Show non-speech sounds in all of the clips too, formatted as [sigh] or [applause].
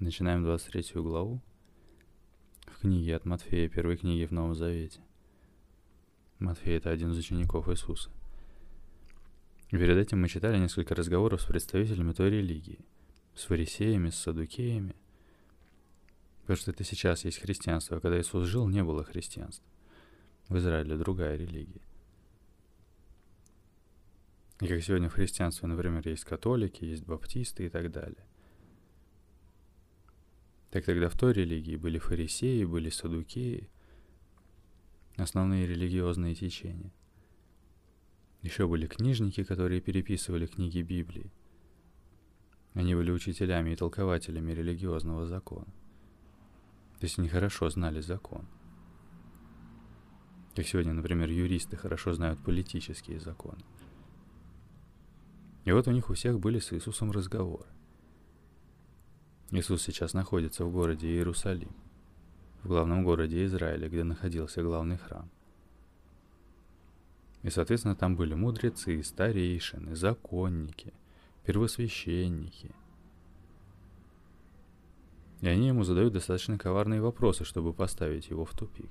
Начинаем 23 главу в книге от Матфея, первой книги в Новом Завете. Матфей – это один из учеников Иисуса. Перед этим мы читали несколько разговоров с представителями той религии, с фарисеями, с садукеями. Потому что это сейчас есть христианство, а когда Иисус жил, не было христианства. В Израиле другая религия. И как сегодня в христианстве, например, есть католики, есть баптисты и так далее. Так тогда в той религии были фарисеи, были садукеи, основные религиозные течения. Еще были книжники, которые переписывали книги Библии. Они были учителями и толкователями религиозного закона. То есть они хорошо знали закон. Как сегодня, например, юристы хорошо знают политические законы. И вот у них у всех были с Иисусом разговоры. Иисус сейчас находится в городе Иерусалим, в главном городе Израиля, где находился главный храм. И, соответственно, там были мудрецы, старейшины, законники, первосвященники. И они ему задают достаточно коварные вопросы, чтобы поставить его в тупик.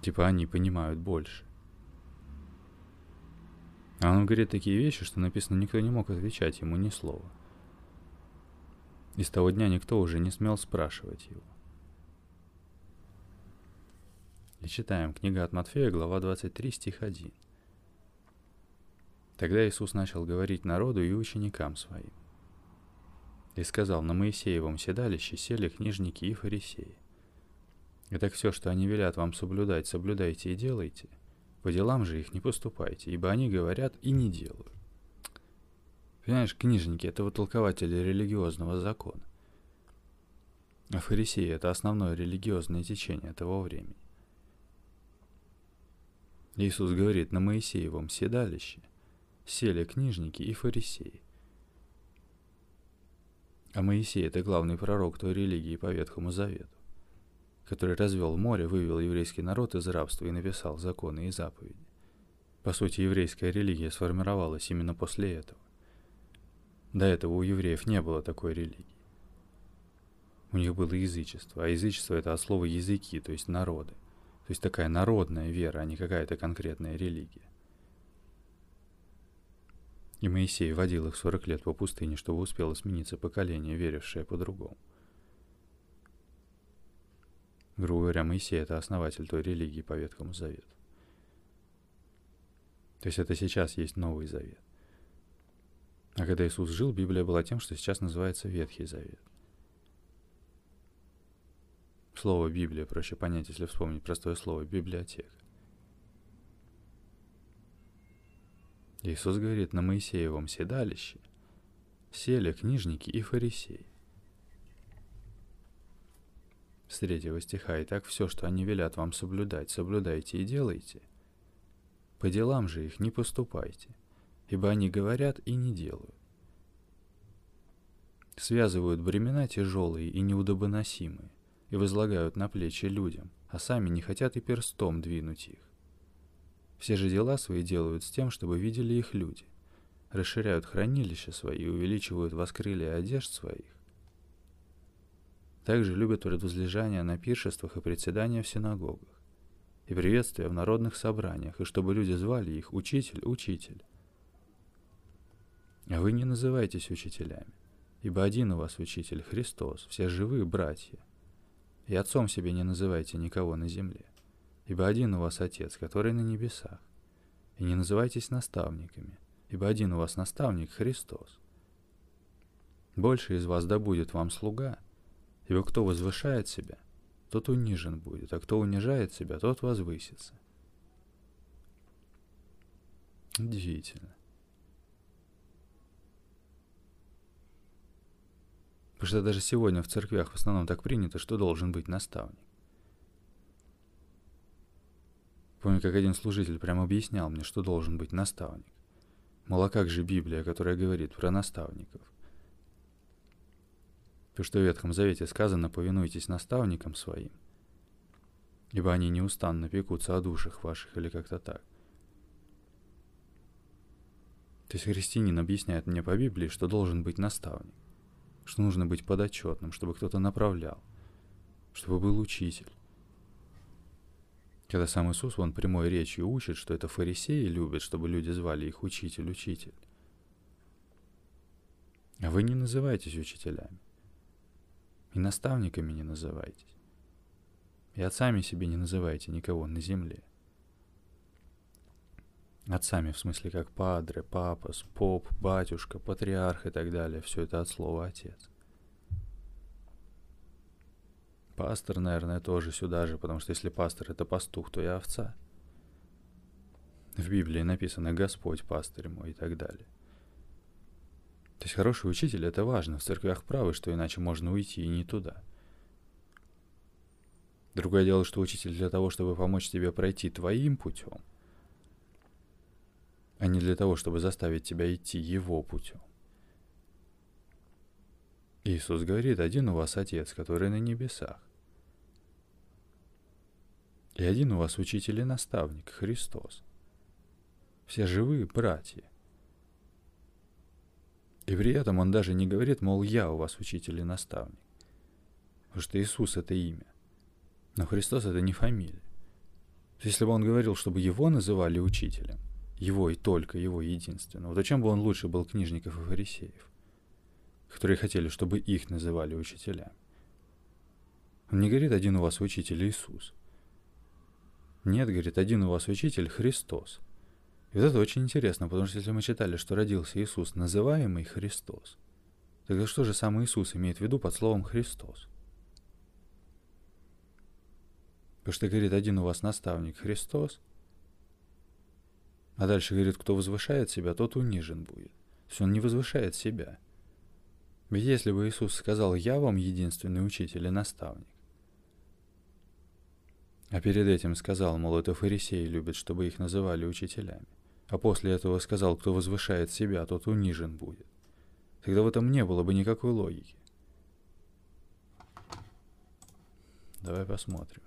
Типа они понимают больше. А он говорит такие вещи, что написано, никто не мог отвечать ему ни слова – и с того дня никто уже не смел спрашивать его. И читаем книга от Матфея, глава 23, стих 1. Тогда Иисус начал говорить народу и ученикам своим. И сказал, на Моисеевом седалище сели книжники и фарисеи. И так все, что они велят вам соблюдать, соблюдайте и делайте. По делам же их не поступайте, ибо они говорят и не делают. Понимаешь, книжники – это вот толкователи религиозного закона. А фарисеи – это основное религиозное течение того времени. Иисус говорит, на Моисеевом седалище сели книжники и фарисеи. А Моисей – это главный пророк той религии по Ветхому Завету, который развел море, вывел еврейский народ из рабства и написал законы и заповеди. По сути, еврейская религия сформировалась именно после этого. До этого у евреев не было такой религии. У них было язычество, а язычество это от слова языки, то есть народы. То есть такая народная вера, а не какая-то конкретная религия. И Моисей водил их 40 лет по пустыне, чтобы успело смениться поколение, верившее по-другому. Грубо говоря, Моисей – это основатель той религии по Ветхому Завету. То есть это сейчас есть Новый Завет. А когда Иисус жил, Библия была тем, что сейчас называется Ветхий Завет. Слово Библия проще понять, если вспомнить простое слово библиотека. Иисус говорит, на Моисеевом седалище сели книжники и фарисеи. С третьего стиха, «И так все, что они велят вам соблюдать, соблюдайте и делайте. По делам же их не поступайте, ибо они говорят и не делают. Связывают бремена тяжелые и неудобоносимые и возлагают на плечи людям, а сами не хотят и перстом двинуть их. Все же дела свои делают с тем, чтобы видели их люди, расширяют хранилища свои и увеличивают воскрылие одежд своих. Также любят предвозлежания на пиршествах и председания в синагогах, и приветствия в народных собраниях, и чтобы люди звали их «Учитель, Учитель». А вы не называйтесь учителями, ибо один у вас учитель Христос, все живые братья. И отцом себе не называйте никого на земле, ибо один у вас Отец, который на небесах. И не называйтесь наставниками, ибо один у вас наставник Христос. Больше из вас да будет вам слуга, ибо кто возвышает себя, тот унижен будет, а кто унижает себя, тот возвысится. Удивительно. Потому что даже сегодня в церквях в основном так принято, что должен быть наставник. Помню, как один служитель прямо объяснял мне, что должен быть наставник. Мол, а как же Библия, которая говорит про наставников? То, что в Ветхом Завете сказано, повинуйтесь наставникам своим, ибо они неустанно пекутся о душах ваших или как-то так. То есть христианин объясняет мне по Библии, что должен быть наставник. Что нужно быть подотчетным, чтобы кто-то направлял, чтобы был учитель. Когда сам Иисус, он прямой речью учит, что это фарисеи любят, чтобы люди звали их учитель, учитель. А вы не называетесь учителями. И наставниками не называйтесь. И отцами себе не называйте никого на земле. Отцами в смысле как падре, папас, поп, батюшка, патриарх и так далее. Все это от слова отец. Пастор, наверное, тоже сюда же, потому что если пастор это пастух, то я овца. В Библии написано «Господь, пастырь мой» и так далее. То есть хороший учитель — это важно. В церквях правы, что иначе можно уйти и не туда. Другое дело, что учитель для того, чтобы помочь тебе пройти твоим путем, а не для того, чтобы заставить тебя идти его путем. Иисус говорит, один у вас Отец, который на небесах. И один у вас учитель и наставник, Христос. Все живые братья. И при этом он даже не говорит, мол, я у вас учитель и наставник. Потому что Иисус — это имя. Но Христос — это не фамилия. Если бы он говорил, чтобы его называли учителем, его и только его единственного, то чем бы он лучше был книжников и фарисеев, которые хотели, чтобы их называли учителями? Он не говорит, один у вас учитель Иисус. Нет, говорит, один у вас учитель Христос. И вот это очень интересно, потому что если мы читали, что родился Иисус, называемый Христос, тогда что же сам Иисус имеет в виду под словом Христос? Потому что говорит, один у вас наставник Христос, а дальше говорит, кто возвышает себя, тот унижен будет. То есть он не возвышает себя. Ведь если бы Иисус сказал, я вам единственный учитель и наставник, а перед этим сказал, мол, это фарисеи любят, чтобы их называли учителями, а после этого сказал, кто возвышает себя, тот унижен будет, тогда в этом не было бы никакой логики. Давай посмотрим.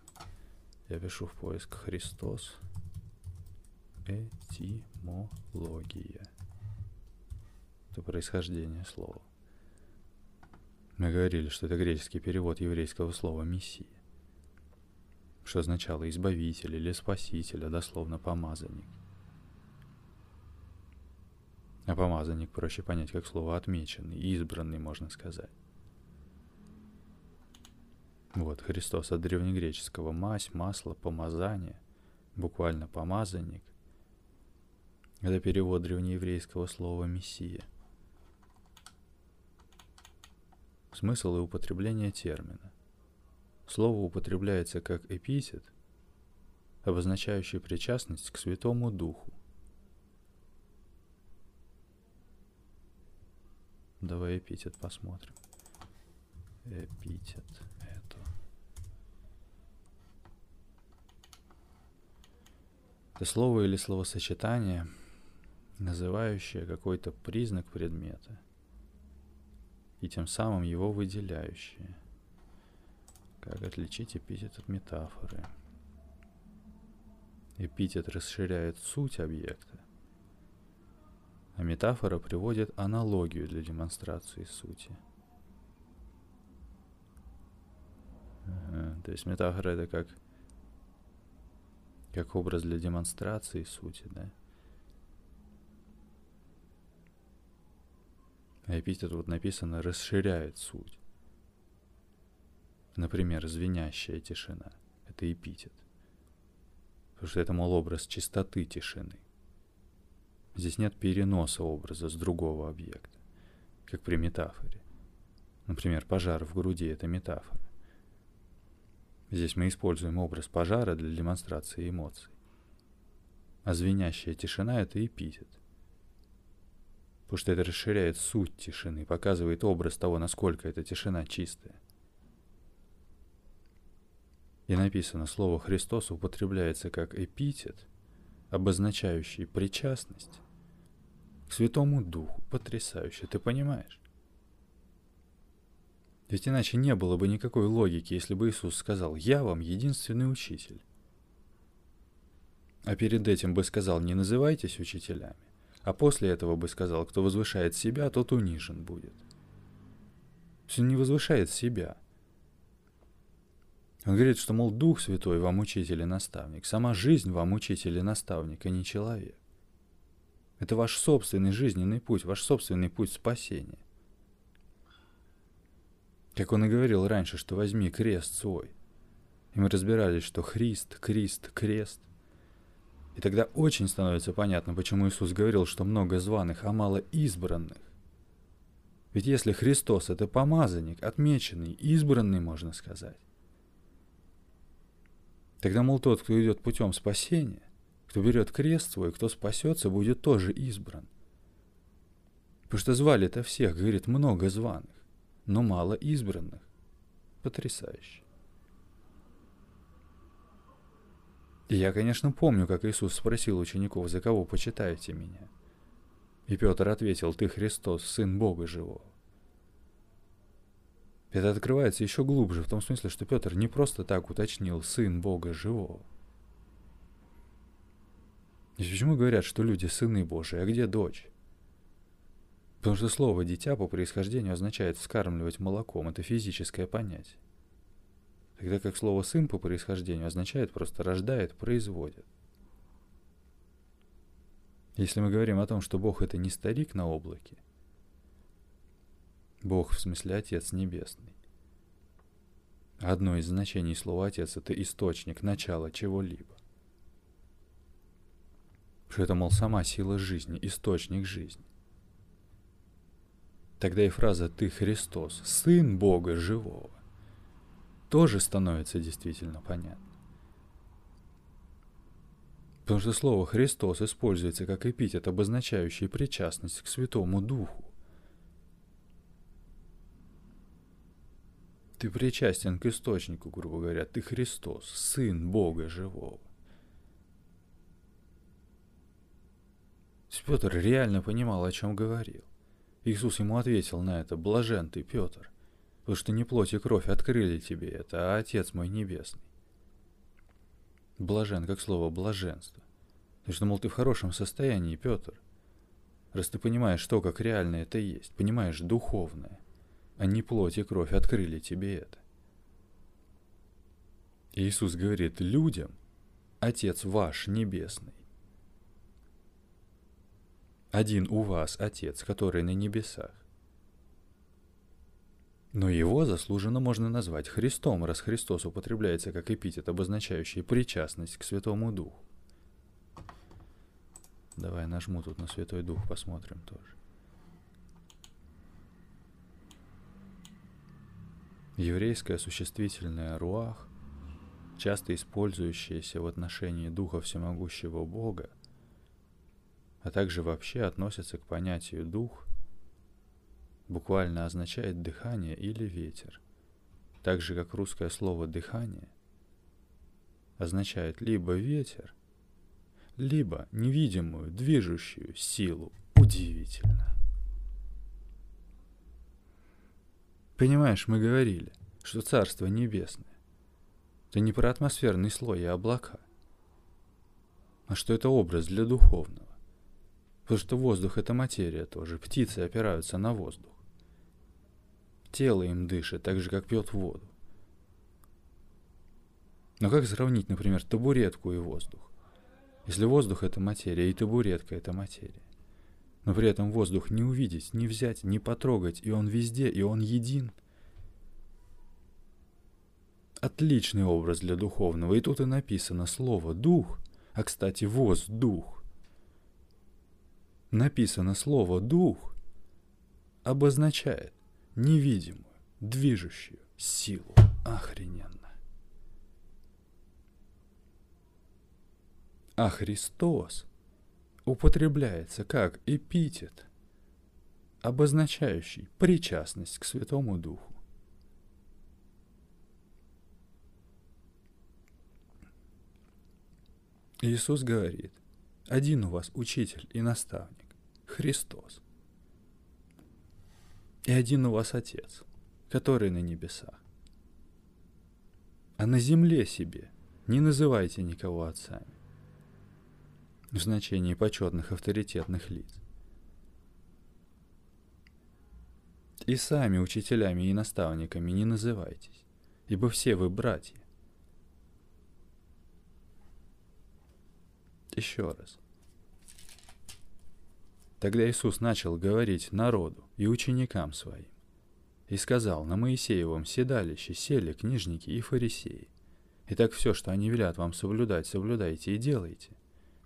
Я пишу в поиск Христос. Этимология. Это происхождение слова. Мы говорили, что это греческий перевод еврейского слова «мессия», что означало «избавитель» или «спаситель», а дословно «помазанник». А помазанник проще понять как слово «отмеченный», «избранный», можно сказать. Вот, Христос от древнегреческого «мазь», «масло», «помазание», буквально «помазанник». Это перевод древнееврейского слова «мессия». Смысл и употребление термина. Слово употребляется как эпитет, обозначающий причастность к Святому Духу. Давай эпитет посмотрим. Эпитет. Это слово или словосочетание, называющее какой-то признак предмета и тем самым его выделяющее. Как отличить эпитет от метафоры? Эпитет расширяет суть объекта, а метафора приводит аналогию для демонстрации сути. То есть метафора это как как образ для демонстрации сути, да. Эпитет вот написано расширяет суть. Например, звенящая тишина — это эпитет. Потому что это, мол, образ чистоты тишины. Здесь нет переноса образа с другого объекта, как при метафоре. Например, пожар в груди — это метафора. Здесь мы используем образ пожара для демонстрации эмоций. А звенящая тишина — это эпитет. Потому что это расширяет суть тишины, показывает образ того, насколько эта тишина чистая. И написано, слово «Христос» употребляется как эпитет, обозначающий причастность к Святому Духу. Потрясающе, ты понимаешь? Ведь иначе не было бы никакой логики, если бы Иисус сказал «Я вам единственный учитель». А перед этим бы сказал «Не называйтесь учителями», а после этого бы сказал «Кто возвышает себя, тот унижен будет». Он не возвышает себя. Он говорит, что, мол, Дух Святой вам учитель и наставник, сама жизнь вам учитель и наставник, а не человек. Это ваш собственный жизненный путь, ваш собственный путь спасения. Как он и говорил раньше, что возьми крест свой. И мы разбирались, что Христ, Крест, крест. И тогда очень становится понятно, почему Иисус говорил, что много званых, а мало избранных. Ведь если Христос — это помазанник, отмеченный, избранный, можно сказать, тогда, мол, тот, кто идет путем спасения, кто берет крест свой, кто спасется, будет тоже избран. Потому что звали-то всех, говорит, много званых, но мало избранных. Потрясающе. И я, конечно, помню, как Иисус спросил учеников, за кого почитаете меня. И Петр ответил, ты Христос, Сын Бога Живого. Это открывается еще глубже, в том смысле, что Петр не просто так уточнил «Сын Бога Живого». И почему говорят, что люди сыны Божии, а где дочь? Потому что слово «дитя» по происхождению означает «вскармливать молоком». Это физическое понятие тогда как слово «сын» по происхождению означает просто «рождает», «производит». Если мы говорим о том, что Бог — это не старик на облаке, Бог, в смысле Отец Небесный, одно из значений слова «отец» — это источник, начало чего-либо. Что это, мол, сама сила жизни, источник жизни. Тогда и фраза «ты Христос, Сын Бога Живого» тоже становится действительно понятно. Потому что слово «Христос» используется как эпитет, обозначающий причастность к Святому Духу. Ты причастен к источнику, грубо говоря. Ты Христос, Сын Бога Живого. Петр реально понимал, о чем говорил. Иисус ему ответил на это, «Блажен ты, Петр, потому что не плоть и кровь открыли тебе это, а Отец мой Небесный. Блажен, как слово блаженство. Потому что, мол, ты в хорошем состоянии, Петр. Раз ты понимаешь, что как реально это есть, понимаешь духовное, а не плоть и кровь открыли тебе это. Иисус говорит людям, Отец ваш Небесный. Один у вас Отец, который на небесах. Но его заслуженно можно назвать Христом, раз Христос употребляется как эпитет, обозначающий причастность к Святому Духу. Давай нажму тут на Святой Дух, посмотрим тоже. Еврейское существительное «руах», часто использующееся в отношении Духа Всемогущего Бога, а также вообще относится к понятию «дух» буквально означает дыхание или ветер, так же как русское слово «дыхание» означает либо ветер, либо невидимую движущую силу. Удивительно. Понимаешь, мы говорили, что Царство Небесное – это не про атмосферный слой и облака, а что это образ для духовного. Потому что воздух – это материя тоже, птицы опираются на воздух. Тело им дышит, так же, как пьет воду. Но как сравнить, например, табуретку и воздух? Если воздух — это материя, и табуретка — это материя. Но при этом воздух не увидеть, не взять, не потрогать, и он везде, и он един. Отличный образ для духовного, и тут и написано слово «дух», а, кстати, «воздух». Написано слово «дух» обозначает невидимую, движущую силу. Охрененно. А Христос употребляется как эпитет, обозначающий причастность к Святому Духу. Иисус говорит, один у вас учитель и наставник, Христос и один у вас Отец, который на небесах. А на земле себе не называйте никого отцами в значении почетных авторитетных лиц. И сами учителями и наставниками не называйтесь, ибо все вы братья. Еще раз. Тогда Иисус начал говорить народу и ученикам своим. И сказал, на Моисеевом седалище сели книжники и фарисеи. Итак, все, что они велят вам соблюдать, соблюдайте и делайте.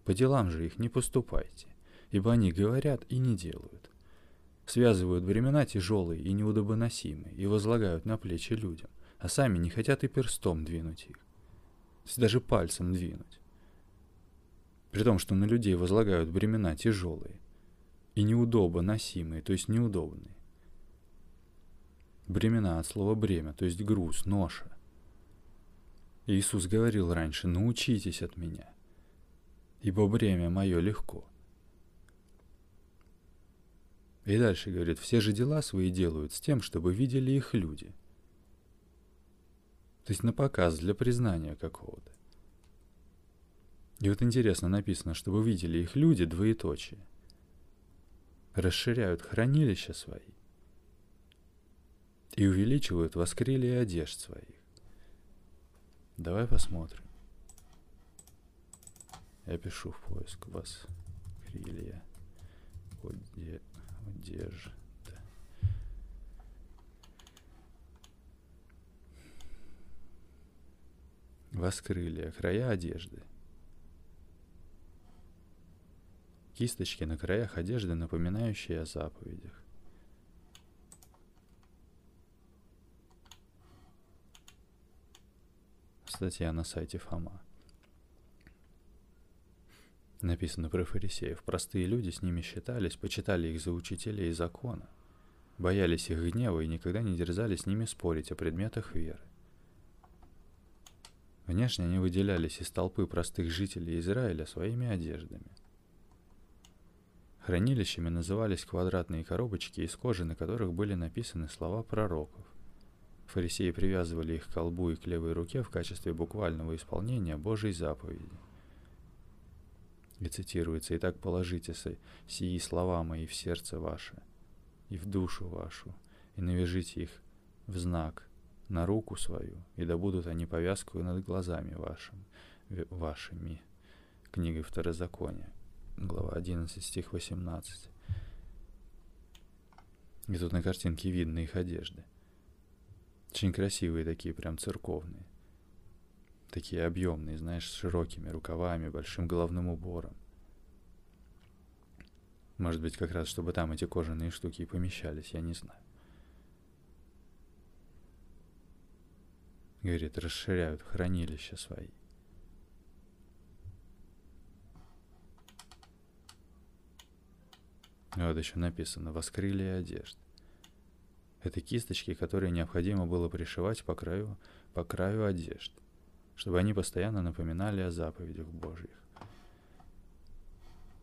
По делам же их не поступайте, ибо они говорят и не делают. Связывают времена тяжелые и неудобоносимые и возлагают на плечи людям, а сами не хотят и перстом двинуть их. Даже пальцем двинуть. При том, что на людей возлагают бремена тяжелые и неудобоносимые, то есть неудобные. Бремена от слова бремя, то есть груз, ноша. Иисус говорил раньше, научитесь от меня, ибо бремя мое легко. И дальше говорит, все же дела свои делают с тем, чтобы видели их люди. То есть на показ, для признания какого-то. И вот интересно написано, чтобы видели их люди, двоеточие. Расширяют хранилища свои и увеличивают воскрелие одежд своих. Давай посмотрим. Я пишу в поиск вас крылья одежда. Воскрылья, края одежды. Кисточки на краях одежды, напоминающие о заповедях. Статья на сайте Фома. Написано про фарисеев. Простые люди с ними считались, почитали их за учителей закона. Боялись их гнева и никогда не дерзали с ними спорить о предметах веры. Внешне они выделялись из толпы простых жителей Израиля своими одеждами. Хранилищами назывались квадратные коробочки из кожи, на которых были написаны слова пророков. Фарисеи привязывали их к колбу и к левой руке в качестве буквального исполнения Божьей заповеди – и цитируется, «Итак положите сии слова мои в сердце ваше и в душу вашу, и навяжите их в знак на руку свою, и да будут они повязкою над глазами вашим, вашими». Книга Второзакония, глава 11, стих 18. И тут на картинке видно их одежды. Очень красивые такие, прям церковные такие объемные, знаешь, с широкими рукавами, большим головным убором. Может быть, как раз, чтобы там эти кожаные штуки и помещались, я не знаю. Говорит, расширяют хранилища свои. Вот еще написано «воскрылие одежд». Это кисточки, которые необходимо было пришивать по краю, по краю одежд чтобы они постоянно напоминали о заповедях Божьих.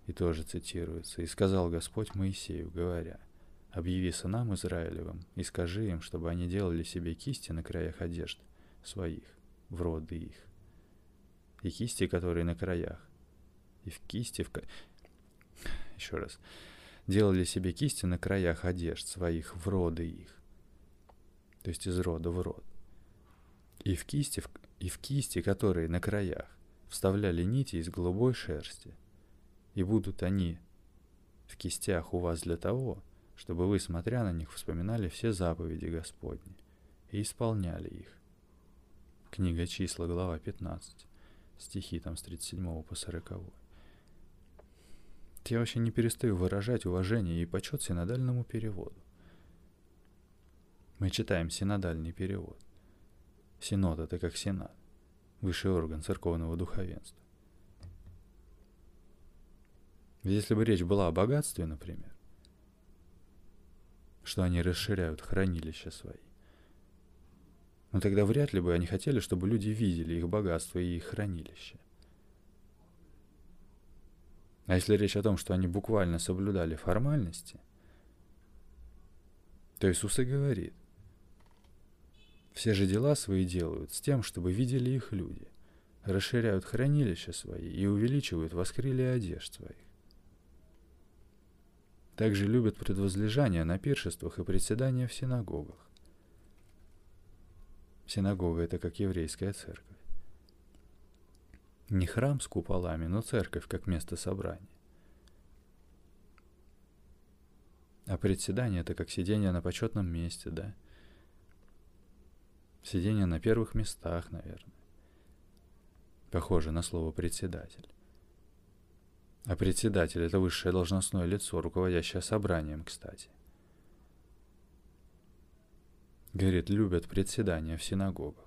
И тоже цитируется. «И сказал Господь Моисею, говоря, «Объяви сынам Израилевым и скажи им, чтобы они делали себе кисти на краях одежд своих, в роды их, и кисти, которые на краях, и в кисти, в... Еще раз. Делали себе кисти на краях одежд своих, в роды их, то есть из рода в род, и в кисти, и в кисти, которые на краях, вставляли нити из голубой шерсти. И будут они в кистях у вас для того, чтобы вы, смотря на них, вспоминали все заповеди Господни и исполняли их. Книга числа, глава 15, стихи там с 37 по 40. Я вообще не перестаю выражать уважение и почет синодальному переводу. Мы читаем синодальный перевод. Синод – это как сенат, высший орган церковного духовенства. Если бы речь была о богатстве, например, что они расширяют хранилища свои, но тогда вряд ли бы они хотели, чтобы люди видели их богатство и их хранилище. А если речь о том, что они буквально соблюдали формальности, то Иисус и говорит – все же дела свои делают с тем, чтобы видели их люди, расширяют хранилища свои и увеличивают воскрылие одежд своих. также любят предвозлежание на пиршествах и председания в синагогах. Синагога — это как еврейская церковь. Не храм с куполами, но церковь как место собрания. А председание — это как сидение на почетном месте, да? Сидение на первых местах, наверное. Похоже на слово «председатель». А председатель — это высшее должностное лицо, руководящее собранием, кстати. Говорит, любят председания в синагогах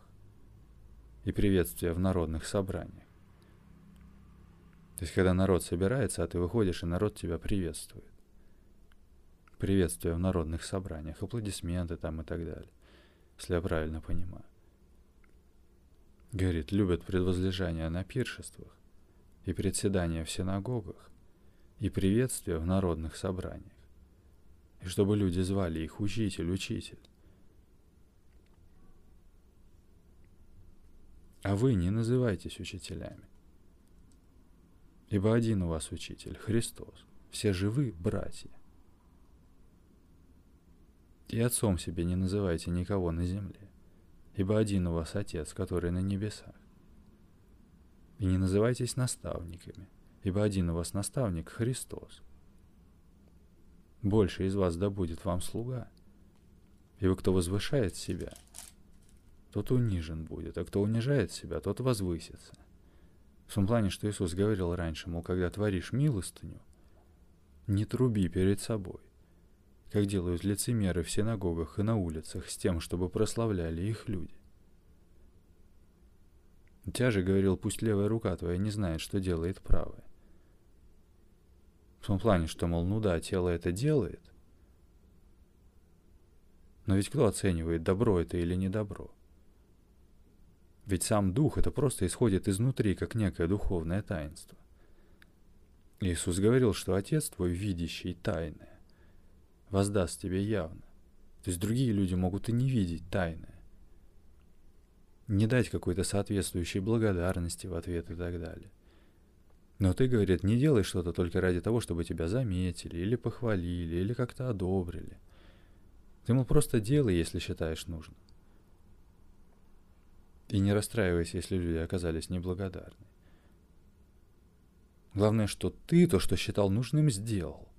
и приветствия в народных собраниях. То есть, когда народ собирается, а ты выходишь, и народ тебя приветствует приветствия в народных собраниях, аплодисменты там и так далее, если я правильно понимаю. Говорит, любят предвозлежание на пиршествах и председания в синагогах и приветствия в народных собраниях. И чтобы люди звали их учитель, учитель. А вы не называйтесь учителями. Ибо один у вас учитель, Христос. Все живы братья. И отцом себе не называйте никого на земле, ибо один у вас Отец, который на небесах. И не называйтесь наставниками, ибо один у вас наставник Христос. Больше из вас да будет вам слуга, ибо кто возвышает себя, тот унижен будет, а кто унижает себя, тот возвысится. В том плане, что Иисус говорил раньше, мол, когда творишь милостыню, не труби перед собой, как делают лицемеры в синагогах и на улицах, с тем, чтобы прославляли их люди. Тя же говорил, пусть левая рука твоя не знает, что делает правая. В том плане, что, мол, ну да, тело это делает, но ведь кто оценивает, добро это или не добро? Ведь сам дух это просто исходит изнутри, как некое духовное таинство. Иисус говорил, что Отец твой, видящий тайное, воздаст тебе явно. То есть другие люди могут и не видеть тайное. Не дать какой-то соответствующей благодарности в ответ и так далее. Но ты, говорит, не делай что-то только ради того, чтобы тебя заметили, или похвалили, или как-то одобрили. Ты, мол, просто делай, если считаешь нужным. И не расстраивайся, если люди оказались неблагодарны. Главное, что ты то, что считал нужным, сделал.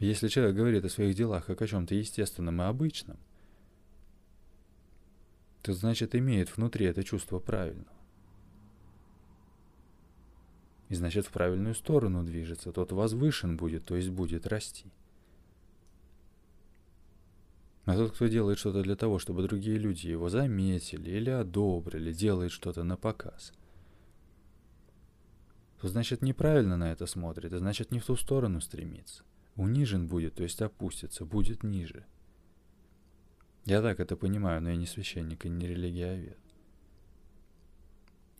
Если человек говорит о своих делах как о чем-то естественном и обычном, то значит имеет внутри это чувство правильного. И значит в правильную сторону движется, тот возвышен будет, то есть будет расти. А тот, кто делает что-то для того, чтобы другие люди его заметили или одобрили, делает что-то на показ, то значит неправильно на это смотрит, и значит не в ту сторону стремится унижен будет, то есть опустится, будет ниже. Я так это понимаю, но я не священник и не религиовед.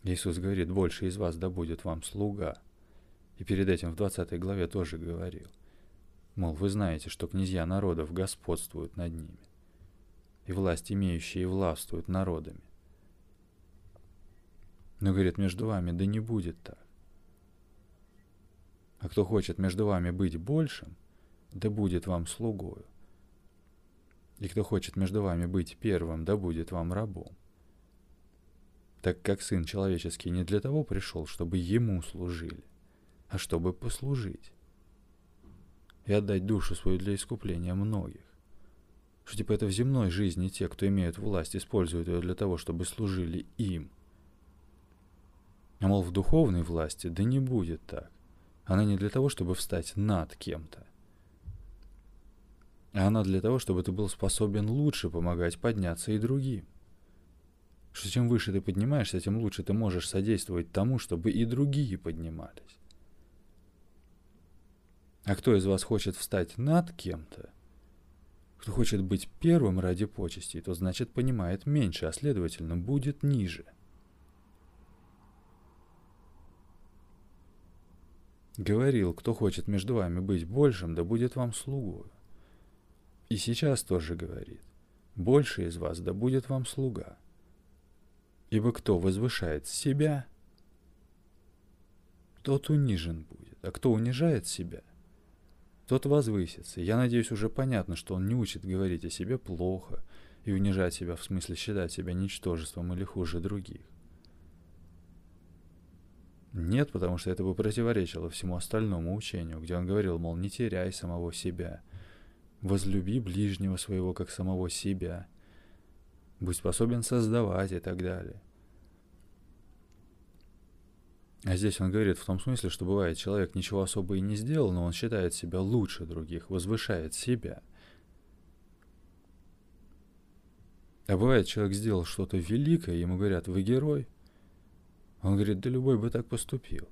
Иисус говорит, больше из вас да будет вам слуга. И перед этим в 20 главе тоже говорил. Мол, вы знаете, что князья народов господствуют над ними, и власть имеющие властвуют народами. Но, говорит, между вами да не будет так. А кто хочет между вами быть большим, да будет вам слугою. И кто хочет между вами быть первым, да будет вам рабом. Так как Сын Человеческий не для того пришел, чтобы Ему служили, а чтобы послужить и отдать душу свою для искупления многих. Что типа это в земной жизни те, кто имеют власть, используют ее для того, чтобы служили им. А мол, в духовной власти да не будет так. Она не для того, чтобы встать над кем-то, а она для того, чтобы ты был способен лучше помогать подняться и другим. Что чем выше ты поднимаешься, тем лучше ты можешь содействовать тому, чтобы и другие поднимались. А кто из вас хочет встать над кем-то, кто хочет быть первым ради почестей, то значит понимает меньше, а следовательно будет ниже. Говорил, кто хочет между вами быть большим, да будет вам слугою. И сейчас тоже говорит, больше из вас да будет вам слуга. Ибо кто возвышает себя, тот унижен будет. а кто унижает себя, тот возвысится. Я надеюсь, уже понятно, что он не учит говорить о себе плохо и унижать себя в смысле считать себя ничтожеством или хуже других. Нет, потому что это бы противоречило всему остальному учению, где он говорил, мол, не теряй самого себя, возлюби ближнего своего как самого себя, будь способен создавать и так далее. А здесь он говорит в том смысле, что бывает, человек ничего особо и не сделал, но он считает себя лучше других, возвышает себя. А бывает, человек сделал что-то великое, ему говорят, вы герой. Он говорит, да любой бы так поступил.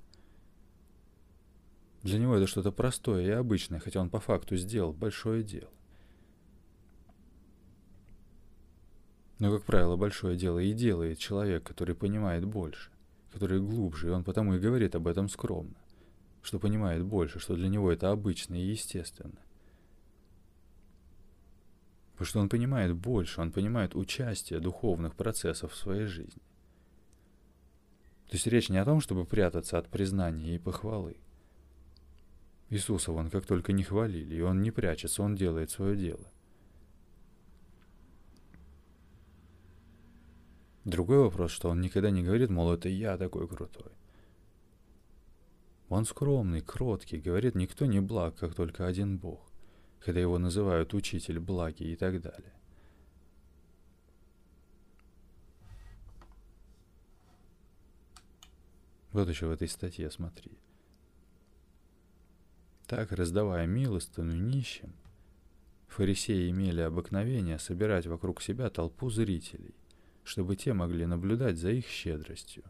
Для него это что-то простое и обычное, хотя он по факту сделал большое дело. Но, как правило, большое дело и делает человек, который понимает больше который глубже, и он потому и говорит об этом скромно, что понимает больше, что для него это обычно и естественно. Потому что он понимает больше, он понимает участие духовных процессов в своей жизни. То есть речь не о том, чтобы прятаться от признания и похвалы. Иисуса вон как только не хвалили, и он не прячется, он делает свое дело. Другой вопрос, что он никогда не говорит, мол, это я такой крутой. Он скромный, кроткий, говорит, никто не благ, как только один Бог, когда его называют учитель благий и так далее. Вот еще в этой статье смотри. Так, раздавая милостыню нищим, фарисеи имели обыкновение собирать вокруг себя толпу зрителей – чтобы те могли наблюдать за их щедростью.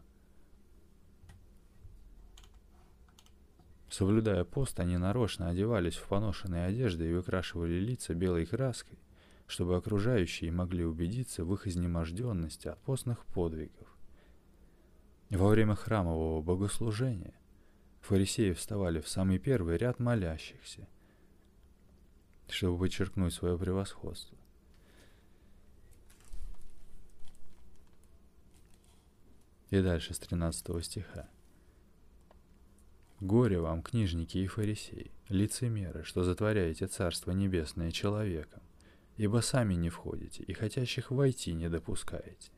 Соблюдая пост, они нарочно одевались в поношенные одежды и выкрашивали лица белой краской, чтобы окружающие могли убедиться в их изнеможденности от постных подвигов. Во время храмового богослужения фарисеи вставали в самый первый ряд молящихся, чтобы подчеркнуть свое превосходство. И дальше с 13 стиха. «Горе вам, книжники и фарисеи, лицемеры, что затворяете Царство Небесное человеком, ибо сами не входите и хотящих войти не допускаете.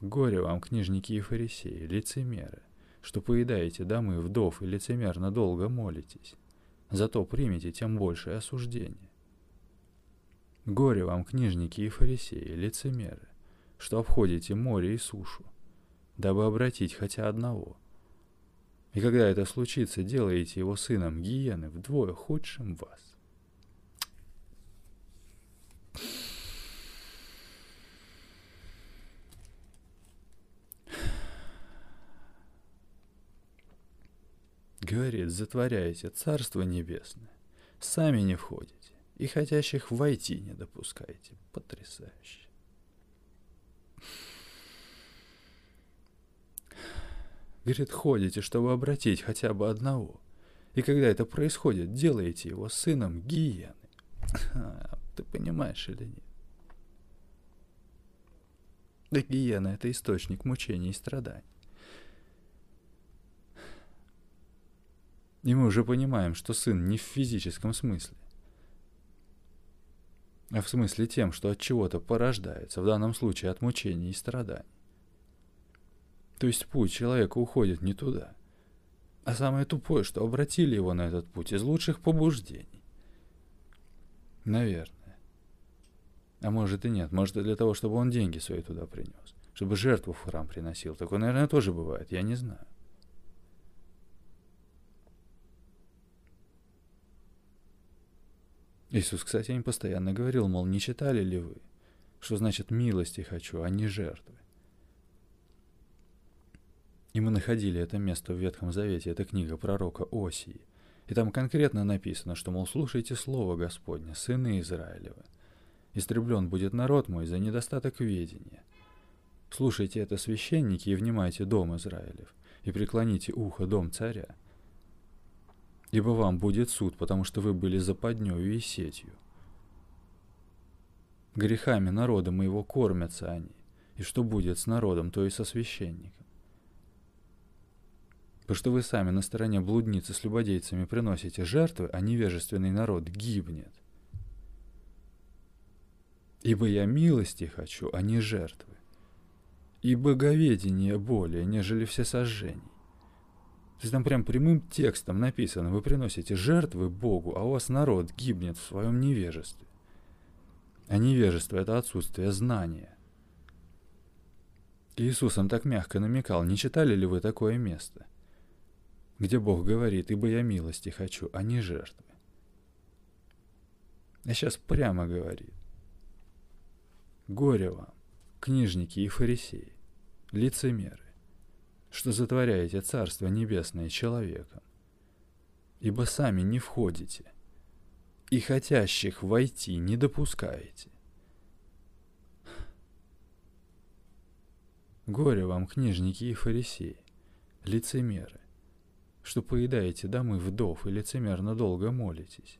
Горе вам, книжники и фарисеи, лицемеры, что поедаете домы вдов и лицемерно долго молитесь, зато примите тем большее осуждение. Горе вам, книжники и фарисеи, лицемеры, что обходите море и сушу, дабы обратить хотя одного. И когда это случится, делаете его сыном гиены вдвое худшим вас. Говорит, затворяете Царство Небесное, сами не входите, и хотящих войти не допускаете. Потрясающе. Говорит, ходите, чтобы обратить хотя бы одного. И когда это происходит, делаете его сыном гиены. [laughs] Ты понимаешь или нет? Да гиена — это источник мучений и страданий. И мы уже понимаем, что сын не в физическом смысле, а в смысле тем, что от чего-то порождается, в данном случае от мучений и страданий. То есть путь человека уходит не туда. А самое тупое, что обратили его на этот путь из лучших побуждений. Наверное. А может и нет. Может и для того, чтобы он деньги свои туда принес. Чтобы жертву в храм приносил. Такое, наверное, тоже бывает. Я не знаю. Иисус, кстати, им постоянно говорил, мол, не читали ли вы, что значит милости хочу, а не жертвы. И мы находили это место в Ветхом Завете, это книга пророка Осии. И там конкретно написано, что, мол, слушайте слово Господня, сыны Израилева. Истреблен будет народ мой за недостаток ведения. Слушайте это, священники, и внимайте дом Израилев, и преклоните ухо дом царя. Ибо вам будет суд, потому что вы были западнёю и сетью. Грехами народа моего кормятся они, и что будет с народом, то и со священником. Потому что вы сами на стороне блудницы с любодейцами приносите жертвы, а невежественный народ гибнет. Ибо я милости хочу, а не жертвы. И боговедение более, нежели все сожжений. То есть там прям прямым текстом написано, вы приносите жертвы Богу, а у вас народ гибнет в своем невежестве. А невежество – это отсутствие знания. Иисус им так мягко намекал, не читали ли вы такое место, где Бог говорит, ибо я милости хочу, а не жертвы. А сейчас прямо говорит. Горе вам, книжники и фарисеи, лицемеры, что затворяете Царство Небесное человеком, ибо сами не входите, и хотящих войти не допускаете. Горе вам, книжники и фарисеи, лицемеры, что поедаете домы вдов и лицемерно долго молитесь.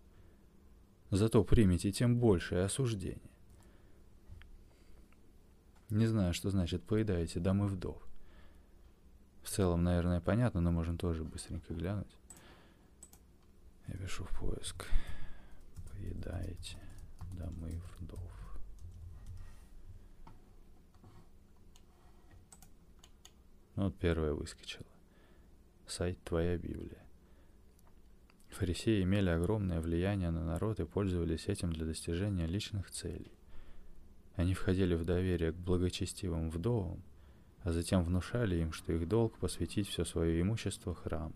Зато примите тем большее осуждение. Не знаю, что значит поедаете домы вдов. В целом, наверное, понятно, но можем тоже быстренько глянуть. Я пишу в поиск. Поедаете домы вдов. Ну, вот первое выскочило. Сайт «Твоя Библия». Фарисеи имели огромное влияние на народ и пользовались этим для достижения личных целей. Они входили в доверие к благочестивым вдовам, а затем внушали им, что их долг посвятить все свое имущество храму.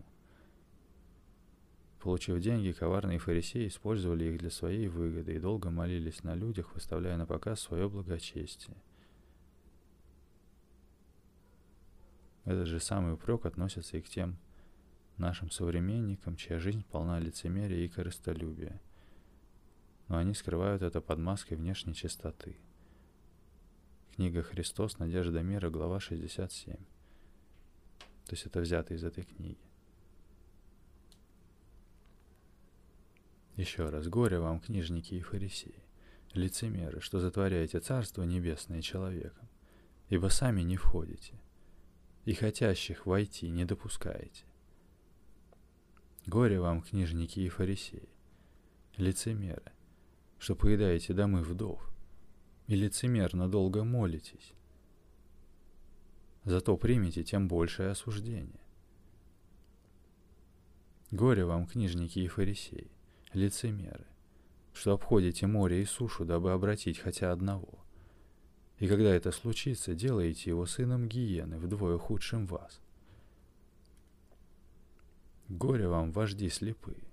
Получив деньги, коварные фарисеи использовали их для своей выгоды и долго молились на людях, выставляя на показ свое благочестие. Этот же самый упрек относится и к тем нашим современникам, чья жизнь полна лицемерия и корыстолюбия. Но они скрывают это под маской внешней чистоты – Книга «Христос. Надежда мира», глава 67. То есть это взято из этой книги. Еще раз, горе вам, книжники и фарисеи, лицемеры, что затворяете Царство Небесное человеком, ибо сами не входите, и хотящих войти не допускаете. Горе вам, книжники и фарисеи, лицемеры, что поедаете домы вдов, и лицемерно долго молитесь. Зато примите тем большее осуждение. Горе вам, книжники и фарисеи, лицемеры, что обходите море и сушу, дабы обратить хотя одного. И когда это случится, делаете его сыном гиены, вдвое худшим вас. Горе вам, вожди слепые,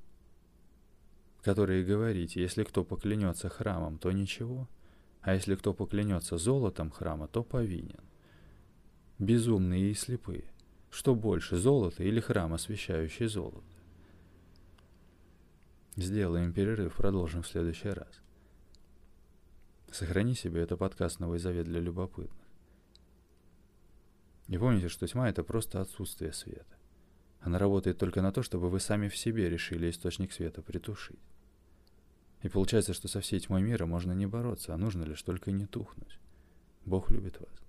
которые говорите, если кто поклянется храмом, то ничего – а если кто поклянется золотом храма, то повинен. Безумные и слепые. Что больше, золото или храм, освящающий золото? Сделаем перерыв, продолжим в следующий раз. Сохрани себе это подкаст «Новый завет» для любопытных. И помните, что тьма — это просто отсутствие света. Она работает только на то, чтобы вы сами в себе решили источник света притушить. И получается, что со всей тьмой мира можно не бороться, а нужно лишь только не тухнуть. Бог любит вас.